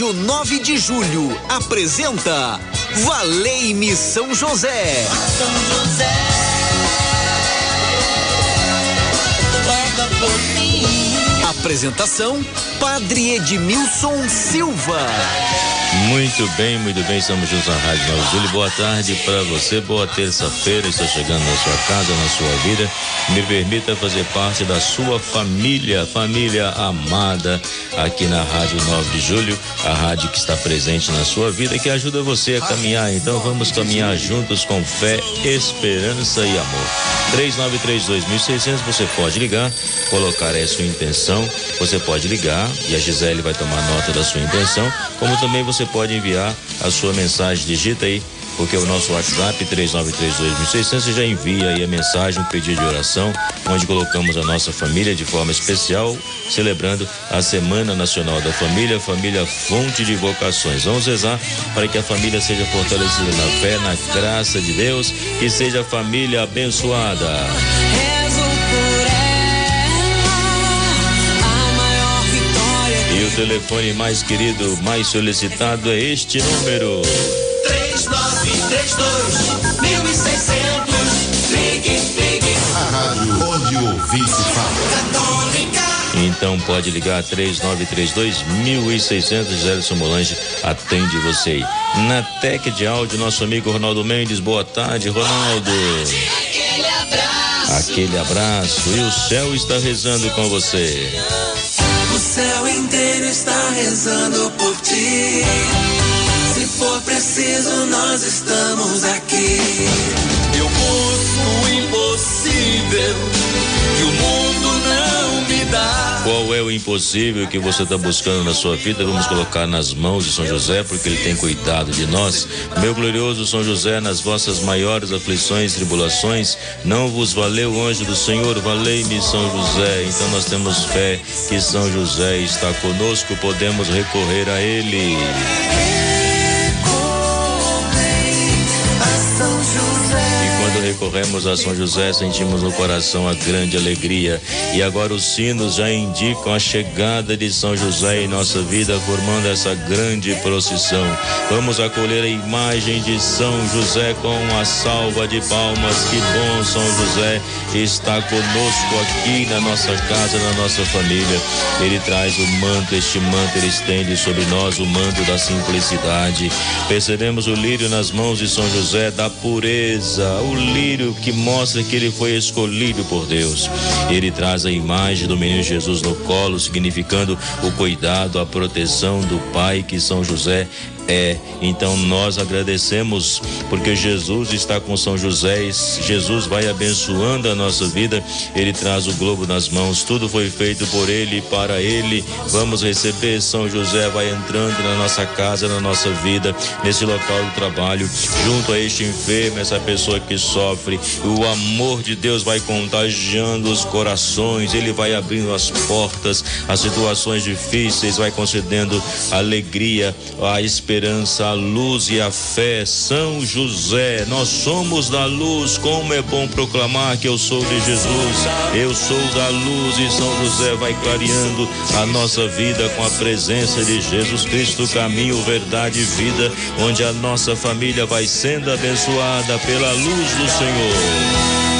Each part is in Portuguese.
Rádio 9 de Julho apresenta Valei-me São José. São José. Apresentação Padre Edmilson Silva. Muito bem, muito bem, estamos juntos na Rádio Nova Júlio. Boa tarde para você, boa terça-feira, está chegando na sua casa, na sua vida. Me permita fazer parte da sua família, família amada, aqui na Rádio 9 de Julho, a rádio que está presente na sua vida que ajuda você a caminhar. Então vamos caminhar juntos com fé, esperança e amor. 3932.600, você pode ligar, colocar aí a sua intenção, você pode ligar e a Gisele vai tomar nota da sua intenção, como também você pode enviar a sua mensagem, digita aí porque o nosso WhatsApp 3932.600 você já envia aí a mensagem, um pedido de oração, onde colocamos a nossa família de forma especial, celebrando a Semana Nacional da Família, Família Fonte de Vocações. Vamos rezar para que a família seja fortalecida na fé, na graça de Deus, que seja família abençoada. Telefone mais querido, mais solicitado é este número. 3932 1600 Ligue, ligue. A rádio onde o ouvinte fala. Então pode ligar 3932 1600 Gerson Molange atende você aí. Na Tec de áudio, nosso amigo Ronaldo Mendes. Boa tarde, Ronaldo. Aquele abraço. Aquele abraço. E o céu está rezando com você. Céu inteiro está rezando por ti. Se for preciso, nós estamos aqui. Impossível que você está buscando na sua vida? Vamos colocar nas mãos de São José, porque ele tem cuidado de nós. Meu glorioso São José, nas vossas maiores aflições e tribulações, não vos valeu o anjo do Senhor, valei-me São José. Então nós temos fé que São José está conosco, podemos recorrer a ele. A São José. Recorremos a São José, sentimos no coração a grande alegria. E agora os sinos já indicam a chegada de São José em nossa vida, formando essa grande procissão. Vamos acolher a imagem de São José com a salva de palmas. Que bom, São José está conosco aqui na nossa casa, na nossa família. Ele traz o manto, este manto ele estende sobre nós o manto da simplicidade. Percebemos o lírio nas mãos de São José da pureza, o lírio que mostra que ele foi escolhido por Deus. Ele traz a imagem do menino Jesus no colo, significando o cuidado, a proteção do Pai que São José é. Então nós agradecemos porque Jesus está com São José, Jesus vai abençoando a nossa vida. Ele traz o globo nas mãos, tudo foi feito por ele para ele. Vamos receber São José vai entrando na nossa casa, na nossa vida, nesse local do trabalho, junto a este enfermo, essa pessoa que sofre. O amor de Deus vai contagiando os corações, ele vai abrindo as portas, as situações difíceis, vai concedendo alegria, a esperança, a luz e a fé. São José, nós somos da luz. Como é bom proclamar que eu sou de Jesus. Eu sou da luz e São José vai clareando a nossa vida com a presença de Jesus Cristo, caminho, verdade e vida, onde a nossa família vai sendo abençoada pela luz do Senhor.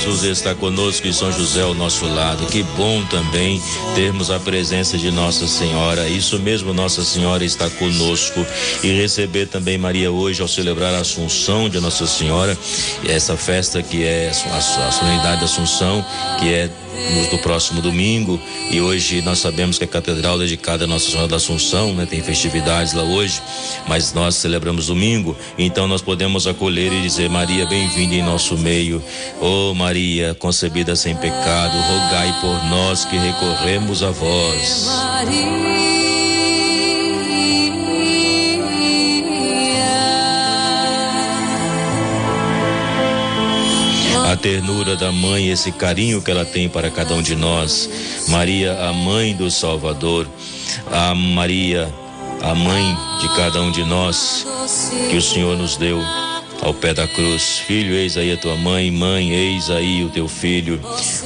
Jesus está conosco e São José ao nosso lado. Que bom também termos a presença de Nossa Senhora. Isso mesmo, Nossa Senhora está conosco. E receber também Maria hoje ao celebrar a Assunção de Nossa Senhora, e essa festa que é a, a solenidade da Assunção, que é no próximo domingo. E hoje nós sabemos que a catedral dedicada a Nossa Senhora da Assunção, né, tem festividades lá hoje, mas nós celebramos domingo, então nós podemos acolher e dizer: Maria, bem-vinda em nosso meio. Oh Maria, concebida sem pecado, rogai por nós que recorremos a vós. A ternura da mãe, esse carinho que ela tem para cada um de nós. Maria, a mãe do Salvador. A Maria, a mãe de cada um de nós que o Senhor nos deu. ao pé da cruz. Filho, eis aí a tua mãe, mãe, eis aí o teu filho.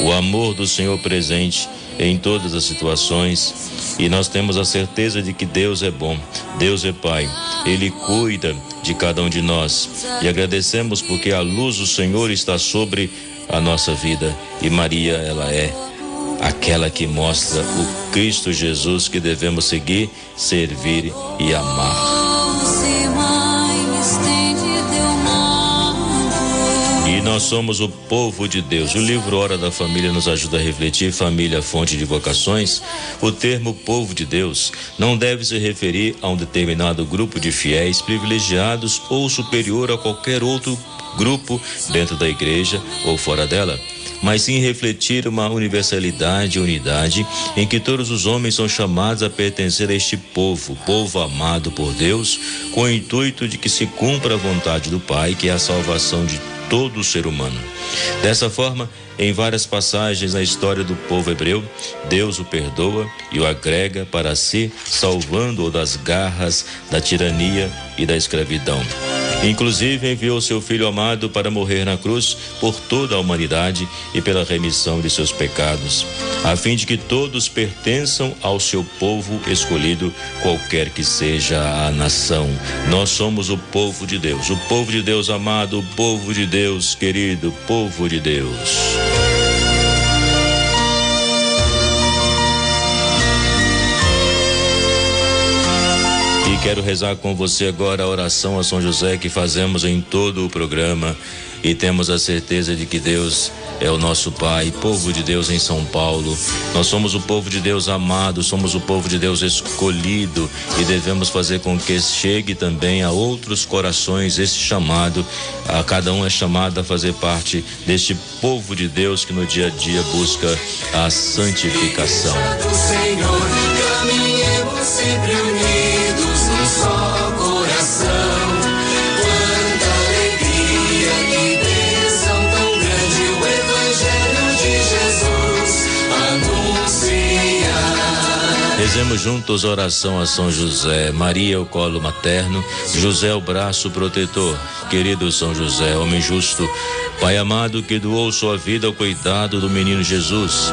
O amor do Senhor presente em todas as situações. E nós temos a certeza de que Deus é bom, Deus é Pai, Ele cuida de cada um de nós. E agradecemos porque a luz do Senhor está sobre a nossa vida. E Maria, ela é aquela que mostra o Cristo Jesus que devemos seguir, servir e amar. Nós somos o povo de Deus. O livro Hora da Família nos ajuda a refletir família, fonte de vocações. O termo povo de Deus não deve se referir a um determinado grupo de fiéis privilegiados ou superior a qualquer outro grupo dentro da igreja ou fora dela mas sim refletir uma universalidade e unidade em que todos os homens são chamados a pertencer a este povo, povo amado por Deus, com o intuito de que se cumpra a vontade do Pai, que é a salvação de todo ser humano. Dessa forma, em várias passagens na história do povo hebreu, Deus o perdoa e o agrega para si, salvando-o das garras da tirania e da escravidão. Inclusive enviou seu filho amado para morrer na cruz por toda a humanidade e pela remissão de seus pecados, a fim de que todos pertençam ao seu povo escolhido, qualquer que seja a nação. Nós somos o povo de Deus, o povo de Deus amado, o povo de Deus querido, povo de Deus. Quero rezar com você agora a oração a São José que fazemos em todo o programa e temos a certeza de que Deus é o nosso Pai, povo de Deus em São Paulo. Nós somos o povo de Deus amado, somos o povo de Deus escolhido e devemos fazer com que chegue também a outros corações esse chamado. A cada um é chamado a fazer parte deste povo de Deus que no dia a dia busca a santificação. Senhor, caminhemos sempre unidos só coração. Quanta alegria, que bênção tão grande o Evangelho de Jesus anuncia. Rezemos juntos oração a São José, Maria o colo materno, José o braço protetor. Querido São José, homem justo, Pai amado que doou sua vida ao cuidado do menino Jesus,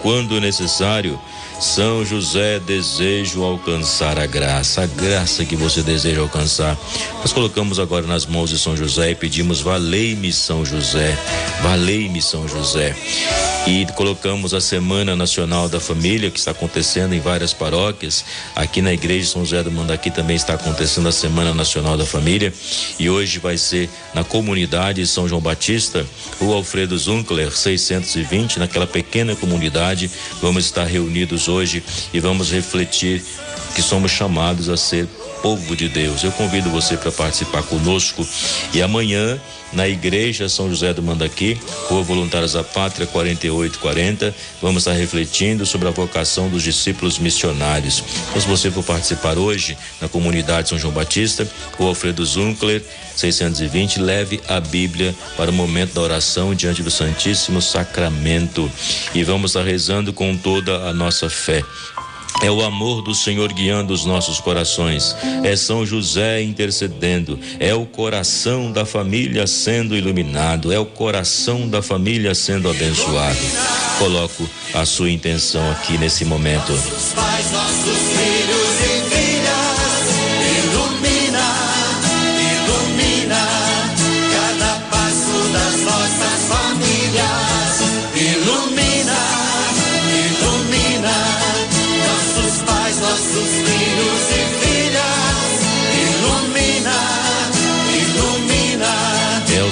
quando necessário são José, desejo alcançar a graça, a graça que você deseja alcançar. Nós colocamos agora nas mãos de São José e pedimos: valei-me, São José, valei-me, São José. E colocamos a Semana Nacional da Família, que está acontecendo em várias paróquias. Aqui na Igreja São José do Mandaqui também está acontecendo a Semana Nacional da Família. E hoje vai ser na comunidade São João Batista, o Alfredo Zunkler, 620, naquela pequena comunidade. Vamos estar reunidos hoje e vamos refletir que somos chamados a ser povo de Deus. Eu convido você para participar conosco e amanhã na Igreja São José do Mandaqui, Rua Voluntários da Pátria 4840, vamos estar refletindo sobre a vocação dos discípulos missionários. Então, se você for participar hoje na comunidade São João Batista, Rua Alfredo Zunkler 620, leve a Bíblia para o momento da oração diante do Santíssimo Sacramento e vamos estar rezando com toda a nossa fé. É o amor do Senhor guiando os nossos corações. É São José intercedendo. É o coração da família sendo iluminado. É o coração da família sendo abençoado. Coloco a sua intenção aqui nesse momento. Nossos pais, nossos filhos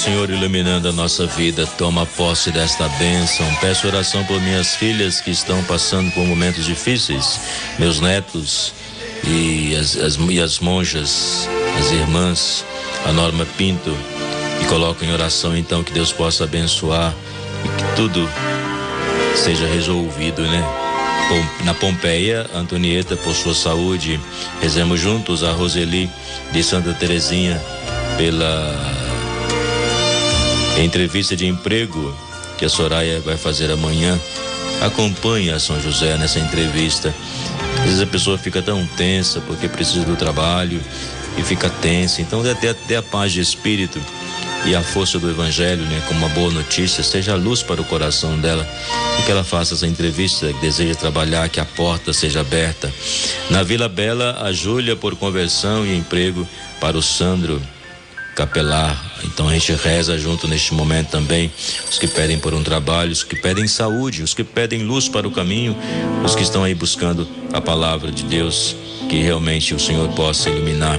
Senhor iluminando a nossa vida, toma posse desta bênção. Peço oração por minhas filhas que estão passando por momentos difíceis, meus netos e as, as, e as monjas, as irmãs, a Norma Pinto, e coloco em oração então que Deus possa abençoar e que tudo seja resolvido, né? Na Pompeia, Antonieta, por sua saúde, rezemos juntos a Roseli de Santa Terezinha pela entrevista de emprego que a Soraya vai fazer amanhã. Acompanhe a São José nessa entrevista. Às vezes a pessoa fica tão tensa porque precisa do trabalho e fica tensa. Então, até, até a paz de espírito e a força do Evangelho, né, como uma boa notícia, seja a luz para o coração dela e que ela faça essa entrevista, que deseja trabalhar, que a porta seja aberta. Na Vila Bela, a Júlia por conversão e emprego para o Sandro capelar. Então a gente reza junto neste momento também. Os que pedem por um trabalho, os que pedem saúde, os que pedem luz para o caminho, os que estão aí buscando a palavra de Deus, que realmente o Senhor possa iluminar.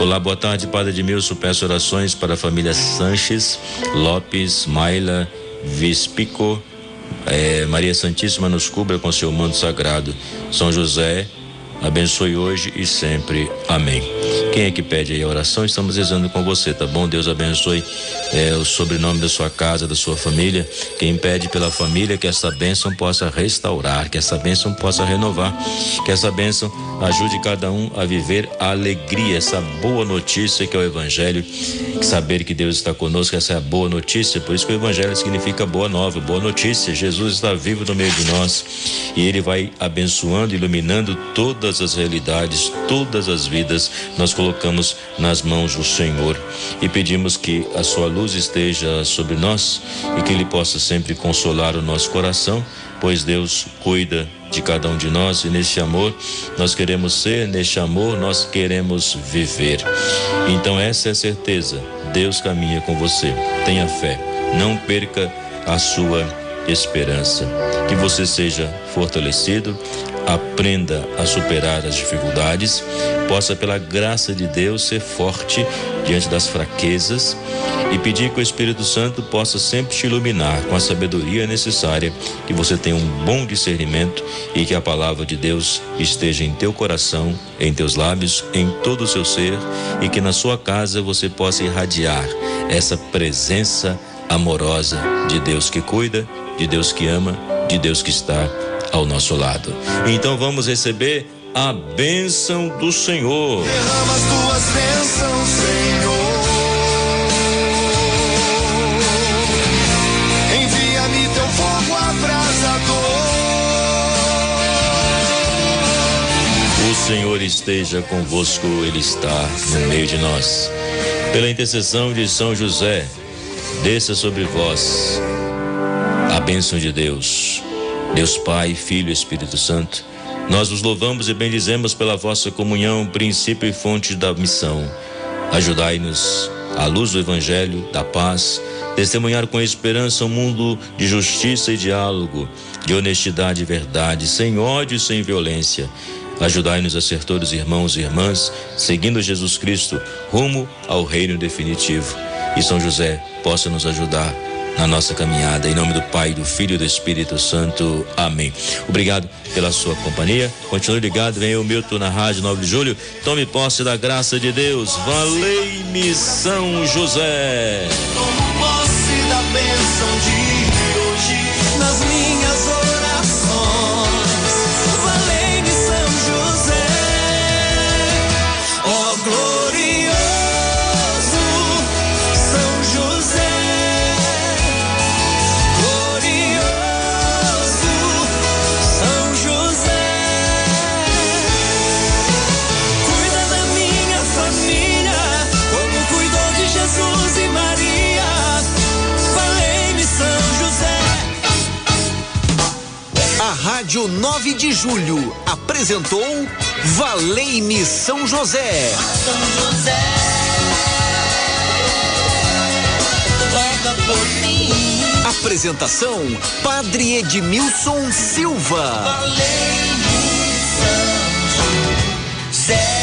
Olá, boa tarde, Padre Edmilson. Peço orações para a família Sanches, Lopes, Maila, Vispico. É, Maria Santíssima nos cubra com seu manto sagrado. São José, abençoe hoje e sempre. Amém. Quem é que pede aí a oração? Estamos rezando com você, tá bom? Deus abençoe é, o sobrenome da sua casa, da sua família. Quem pede pela família que essa bênção possa restaurar, que essa bênção possa renovar, que essa bênção ajude cada um a viver a alegria, essa boa notícia que é o Evangelho. Saber que Deus está conosco, essa é a boa notícia. Por isso que o Evangelho significa boa nova, boa notícia. Jesus está vivo no meio de nós e Ele vai abençoando, iluminando todas as realidades, todas as vidas. Nós colocamos nas mãos do Senhor e pedimos que a sua luz esteja sobre nós e que Ele possa sempre consolar o nosso coração, pois Deus cuida de cada um de nós e neste amor nós queremos ser, neste amor nós queremos viver. Então, essa é a certeza: Deus caminha com você. Tenha fé, não perca a sua esperança. Que você seja fortalecido, aprenda a superar as dificuldades, possa, pela graça de Deus, ser forte diante das fraquezas e pedir que o Espírito Santo possa sempre te iluminar com a sabedoria necessária, que você tenha um bom discernimento e que a palavra de Deus esteja em teu coração, em teus lábios, em todo o seu ser e que na sua casa você possa irradiar essa presença amorosa de Deus que cuida, de Deus que ama, de Deus que está ao nosso lado. Então vamos receber a bênção do Senhor. Derrama as tuas bênçãos, Senhor. Envia-me teu fogo abrasador. O Senhor esteja convosco, Ele está no meio de nós. Pela intercessão de São José, desça sobre vós a bênção de Deus. Deus Pai, Filho e Espírito Santo, nós os louvamos e bendizemos pela vossa comunhão, princípio e fonte da missão. Ajudai-nos, à luz do Evangelho, da paz, testemunhar com esperança um mundo de justiça e diálogo, de honestidade e verdade, sem ódio e sem violência. Ajudai-nos a ser todos irmãos e irmãs, seguindo Jesus Cristo, rumo ao reino definitivo. E São José possa nos ajudar na nossa caminhada. Em nome do Pai, do Filho e do Espírito Santo. Amém. Obrigado pela sua companhia. Continue ligado, vem o Milton na Rádio 9 de Julho. Tome posse da graça de Deus. Valei-me São José. Posse da bênção de Rádio 9 de Julho apresentou Valei-me São José. São José. Apresentação Padre Edmilson Silva. Falei-me São José.